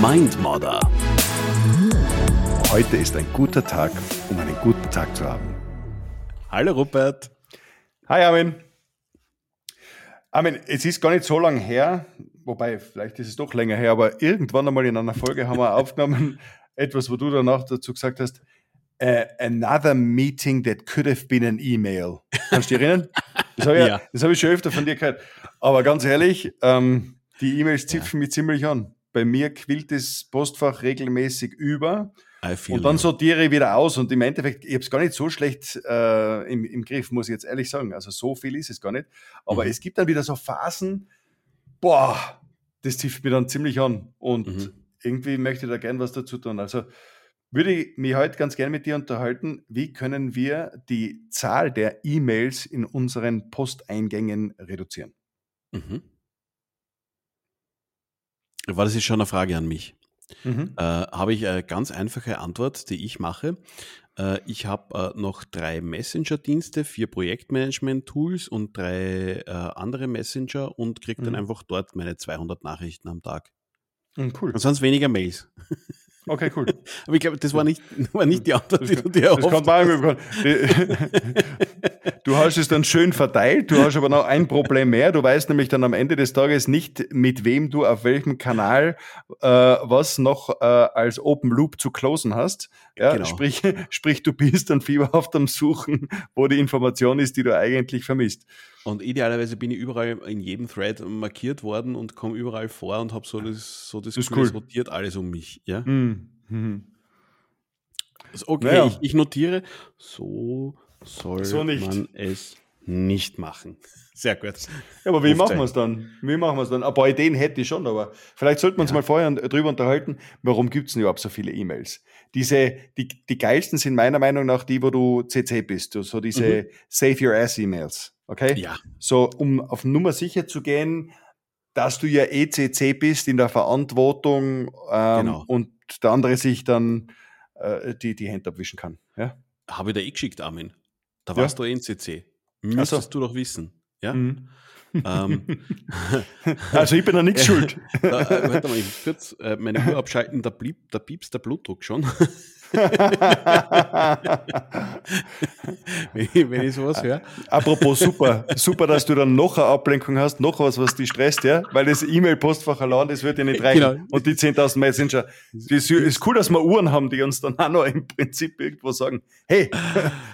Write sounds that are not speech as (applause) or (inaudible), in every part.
Mindmodder. Heute ist ein guter Tag, um einen guten Tag zu haben. Hallo Rupert. Hi Armin. Armin, es ist gar nicht so lange her, wobei vielleicht ist es doch länger her, aber irgendwann einmal in einer Folge haben wir (laughs) aufgenommen, etwas, wo du danach dazu gesagt hast, uh, another meeting that could have been an email. Kannst du dich erinnern? Das habe ich, ja. hab ich schon öfter von dir gehört. Aber ganz ehrlich, ähm, die E-Mails zipfen ja. mich ziemlich an. Bei mir quillt das Postfach regelmäßig über. Und dann sortiere ich wieder aus. Und im Endeffekt, ich habe es gar nicht so schlecht äh, im, im, Griff, muss ich jetzt ehrlich sagen. Also so viel ist es gar nicht. Aber mhm. es gibt dann wieder so Phasen, boah, das zipft mir dann ziemlich an. Und mhm. irgendwie möchte ich da gern was dazu tun. Also würde ich mich heute ganz gerne mit dir unterhalten, wie können wir die Zahl der E-Mails in unseren Posteingängen reduzieren? Mhm. War das jetzt schon eine Frage an mich? Mhm. Äh, habe ich eine ganz einfache Antwort, die ich mache. Äh, ich habe äh, noch drei Messenger-Dienste, vier Projektmanagement-Tools und drei äh, andere Messenger und kriege mhm. dann einfach dort meine 200 Nachrichten am Tag. Mhm, cool. Und sonst weniger Mails. (laughs) Okay, cool. (laughs) Aber ich glaube, das war nicht, (laughs) war nicht die Antwort, die du dir erhofft hast. (laughs) Du hast es dann schön verteilt, du hast aber noch ein Problem mehr. Du weißt nämlich dann am Ende des Tages nicht, mit wem du auf welchem Kanal äh, was noch äh, als Open Loop zu closen hast. Ja, genau. sprich, sprich, du bist dann fieberhaft am Suchen, wo die Information ist, die du eigentlich vermisst. Und idealerweise bin ich überall in jedem Thread markiert worden und komme überall vor und habe so das, so das, das cool. rotiert alles um mich. Ja? Mhm. Also okay, naja. ich, ich, notiere, so soll so man es nicht machen. (laughs) Sehr gut. Ja, aber wie machen wir es dann? Wie machen wir es dann? Ein paar Ideen hätte ich schon, aber vielleicht sollten wir uns ja. mal vorher drüber unterhalten, warum gibt es denn überhaupt so viele E-Mails? Diese, die, die geilsten sind meiner Meinung nach die, wo du CC bist, so diese mhm. Save Your Ass E-Mails. Okay? Ja. So, um auf Nummer sicher zu gehen, dass du ja ECC bist in der Verantwortung ähm, genau. und der andere sich dann äh, die, die Hände abwischen kann. Ja? Habe ich da eh geschickt, Armin. Da warst ja. du NCC. Müsstest so. du doch wissen. Ja? Mhm. Ähm, (laughs) also ich bin da nichts (laughs) schuld. Da, äh, warte mal, ich kurz äh, meine Uhr abschalten, da, blieb, da piepst der Blutdruck schon. Wenn, ich, wenn ich sowas höre. Apropos super, super, dass du dann noch eine Ablenkung hast, noch was, was dich stresst, ja, weil das E-Mail-Postfach allein, das wird ja nicht reichen. Genau. Und die 10.000 Messenger. Das ist cool, dass wir Uhren haben, die uns dann auch noch im Prinzip irgendwo sagen, hey,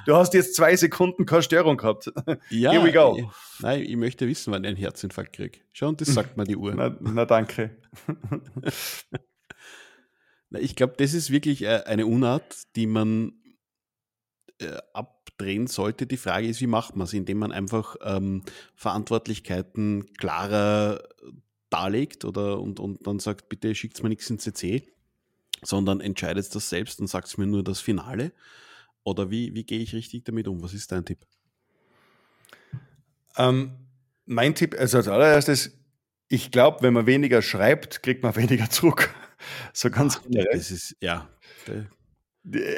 du hast jetzt zwei Sekunden keine Störung gehabt. Ja, Here we go. Nein, ich möchte wissen, wann ich einen Herzinfarkt kriege. Schau, und das sagt mir die Uhr. Na, na danke. Ich glaube, das ist wirklich äh, eine Unart, die man äh, abdrehen sollte. Die Frage ist, wie macht man es? Indem man einfach ähm, Verantwortlichkeiten klarer darlegt oder und, und dann sagt, bitte schickt mir nichts in CC, sondern entscheidet das selbst und sagt mir nur das Finale. Oder wie, wie gehe ich richtig damit um? Was ist dein Tipp? Ähm, mein Tipp, also als allererstes, ich glaube, wenn man weniger schreibt, kriegt man (laughs) weniger zurück. So ganz Ach, Das ist, ja.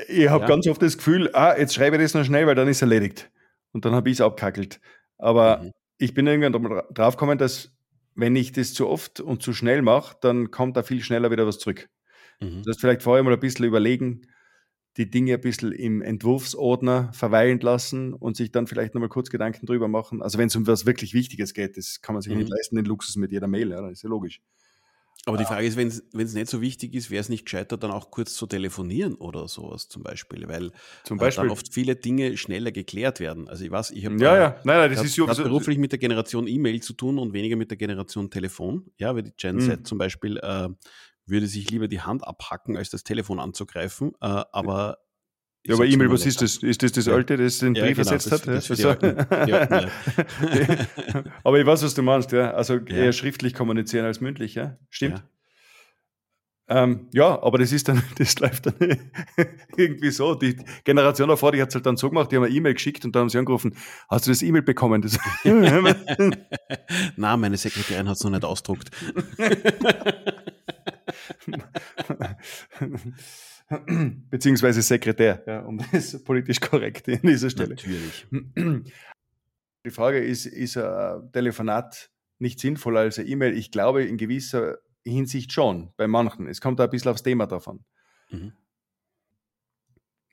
Ich habe ja. ganz oft das Gefühl, ah, jetzt schreibe ich das noch schnell, weil dann ist es erledigt. Und dann habe ich es abkackelt. Aber mhm. ich bin irgendwann drauf gekommen, dass wenn ich das zu oft und zu schnell mache, dann kommt da viel schneller wieder was zurück. Mhm. Das heißt, vielleicht vorher mal ein bisschen überlegen, die Dinge ein bisschen im Entwurfsordner verweilen lassen und sich dann vielleicht nochmal kurz Gedanken drüber machen. Also wenn es um was wirklich Wichtiges geht, das kann man sich mhm. nicht leisten, den Luxus mit jeder Mail, ja, das ist ja logisch. Aber die Frage ist, wenn es nicht so wichtig ist, wäre es nicht gescheiter, dann auch kurz zu telefonieren oder sowas zum Beispiel, weil zum Beispiel. dann oft viele Dinge schneller geklärt werden. Also ich weiß, ich habe ja, ja. Nein, nein, das ist so, so, beruflich mit der Generation E-Mail zu tun und weniger mit der Generation Telefon. Ja, weil die Gen Z mhm. zum Beispiel äh, würde sich lieber die Hand abhacken, als das Telefon anzugreifen. Äh, aber ja, aber E-Mail, was ist das? Ist das das alte, das den Brief genau, ersetzt hat? Das, das ja? (laughs) (laughs) aber ich weiß, was du meinst, ja. Also eher schriftlich kommunizieren als mündlich, ja. Stimmt. Ähm, ja, aber das ist dann, (laughs) das läuft dann irgendwie so. Die Generation davor, die hat es halt dann so gemacht, die haben eine E-Mail geschickt und dann haben sie angerufen, hast du das E-Mail bekommen? Das Na, meine Sekretärin hat es noch nicht ausdruckt. (laughs) beziehungsweise Sekretär, ja, um (laughs) das politisch korrekt in dieser Stelle. Natürlich. (clears throat) Die Frage ist, ist ein Telefonat nicht sinnvoller als eine E-Mail? Ich glaube, in gewisser Hinsicht schon, bei manchen. Es kommt da ein bisschen aufs Thema davon. Mhm.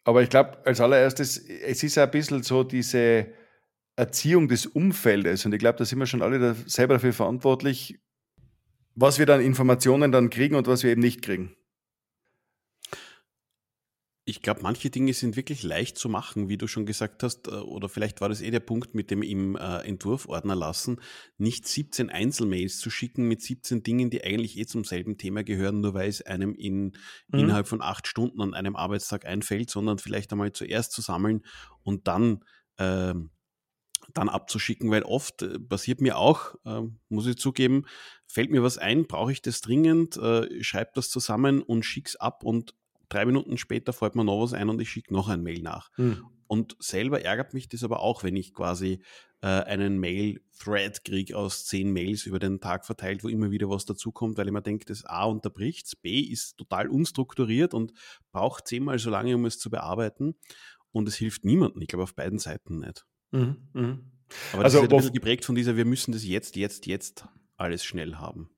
Aber ich glaube, als allererstes, es ist ein bisschen so diese Erziehung des Umfeldes. Und ich glaube, da sind wir schon alle da selber dafür verantwortlich, was wir dann Informationen dann kriegen und was wir eben nicht kriegen. Ich glaube, manche Dinge sind wirklich leicht zu machen, wie du schon gesagt hast, äh, oder vielleicht war das eh der Punkt mit dem im äh, Entwurfordner lassen, nicht 17 Einzelmails zu schicken mit 17 Dingen, die eigentlich eh zum selben Thema gehören, nur weil es einem in, mhm. innerhalb von acht Stunden an einem Arbeitstag einfällt, sondern vielleicht einmal zuerst zu sammeln und dann äh, dann abzuschicken, weil oft äh, passiert mir auch, äh, muss ich zugeben, fällt mir was ein, brauche ich das dringend, äh, schreibe das zusammen und schick's ab und drei Minuten später fällt mir noch was ein und ich schicke noch ein Mail nach. Hm. Und selber ärgert mich das aber auch, wenn ich quasi äh, einen Mail-Thread kriege aus zehn Mails über den Tag verteilt, wo immer wieder was dazukommt, weil ich mir denke, das A unterbricht, B ist total unstrukturiert und braucht zehnmal so lange, um es zu bearbeiten. Und es hilft niemandem, ich glaube auf beiden Seiten nicht. Mhm, mh. Aber das also, ist halt ein bisschen geprägt von dieser, wir müssen das jetzt, jetzt, jetzt alles schnell haben.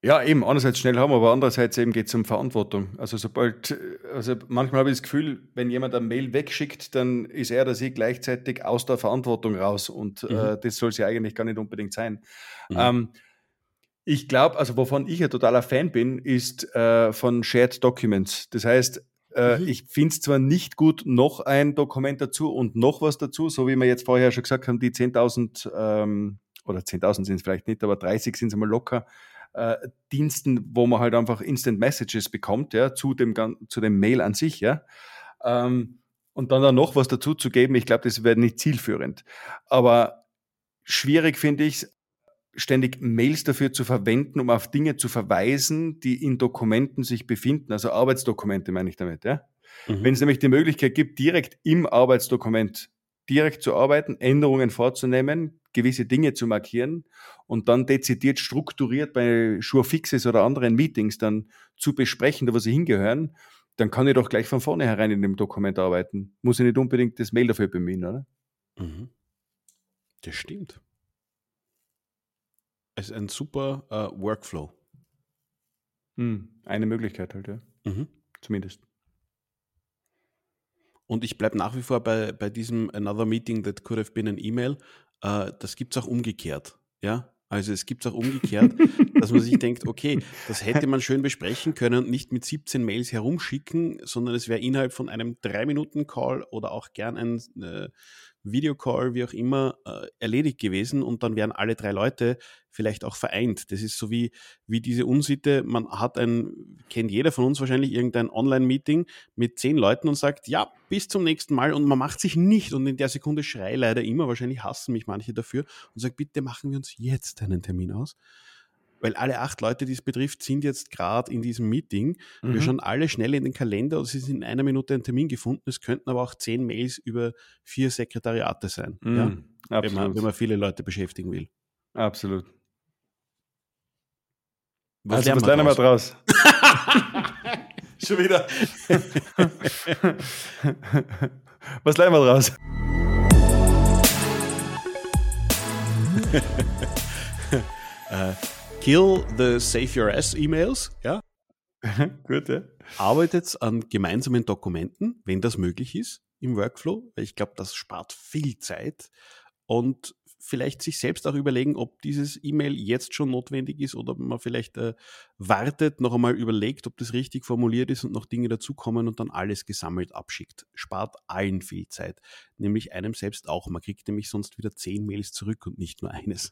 Ja, eben, einerseits schnell haben, aber andererseits eben geht es um Verantwortung. Also sobald, also manchmal habe ich das Gefühl, wenn jemand eine Mail wegschickt, dann ist er oder sie gleichzeitig aus der Verantwortung raus und äh, mhm. äh, das soll sie eigentlich gar nicht unbedingt sein. Mhm. Ähm, ich glaube, also wovon ich ein totaler Fan bin, ist äh, von Shared Documents. Das heißt, äh, mhm. Ich finde es zwar nicht gut, noch ein Dokument dazu und noch was dazu, so wie wir jetzt vorher schon gesagt haben, die 10.000 ähm, oder 10.000 sind es vielleicht nicht, aber 30 sind es einmal locker. Äh, Diensten, wo man halt einfach Instant Messages bekommt, ja, zu dem, zu dem Mail an sich, ja. Ähm, und dann da noch was dazu zu geben, ich glaube, das wäre nicht zielführend. Aber schwierig finde ich es, ständig Mails dafür zu verwenden, um auf Dinge zu verweisen, die in Dokumenten sich befinden, also Arbeitsdokumente meine ich damit. Ja? Mhm. Wenn es nämlich die Möglichkeit gibt, direkt im Arbeitsdokument direkt zu arbeiten, Änderungen vorzunehmen, gewisse Dinge zu markieren und dann dezidiert strukturiert bei Surefixes oder anderen Meetings dann zu besprechen, wo sie hingehören, dann kann ich doch gleich von vornherein in dem Dokument arbeiten. Muss ich nicht unbedingt das Mail dafür bemühen, oder? Mhm. Das stimmt. Es ist ein super äh, Workflow. Hm, eine Möglichkeit halt, ja. Mhm. Zumindest. Und ich bleibe nach wie vor bei, bei diesem Another Meeting that could have been an email. Äh, das gibt es auch umgekehrt. Ja, also es gibt es auch umgekehrt, dass man sich (laughs) denkt, okay, das hätte man schön besprechen können und nicht mit 17 Mails herumschicken, sondern es wäre innerhalb von einem 3-Minuten-Call oder auch gern ein äh, Videocall, wie auch immer, äh, erledigt gewesen und dann wären alle drei Leute vielleicht auch vereint. Das ist so wie, wie diese Unsitte, man hat ein, kennt jeder von uns wahrscheinlich irgendein Online-Meeting mit zehn Leuten und sagt, ja, bis zum nächsten Mal. Und man macht sich nicht und in der Sekunde schrei leider immer, wahrscheinlich hassen mich manche dafür und sagt, bitte machen wir uns jetzt einen Termin aus weil alle acht Leute, die es betrifft, sind jetzt gerade in diesem Meeting. Mhm. Wir schauen alle schnell in den Kalender, es ist in einer Minute ein Termin gefunden. Es könnten aber auch zehn Mails über vier Sekretariate sein, mhm. ja? wenn, man, wenn man viele Leute beschäftigen will. Absolut. Was also, (laughs) (laughs) was lernen wir draus? Schon wieder. was (laughs) lernen wir draus? äh, Kill the Save Your Ass E-Mails, ja. (laughs) Gut, ja. Arbeitet an gemeinsamen Dokumenten, wenn das möglich ist im Workflow, weil ich glaube, das spart viel Zeit und vielleicht sich selbst auch überlegen, ob dieses E-Mail jetzt schon notwendig ist oder man vielleicht äh, wartet, noch einmal überlegt, ob das richtig formuliert ist und noch Dinge dazukommen und dann alles gesammelt abschickt. Spart allen viel Zeit, nämlich einem selbst auch. Man kriegt nämlich sonst wieder zehn Mails zurück und nicht nur eines.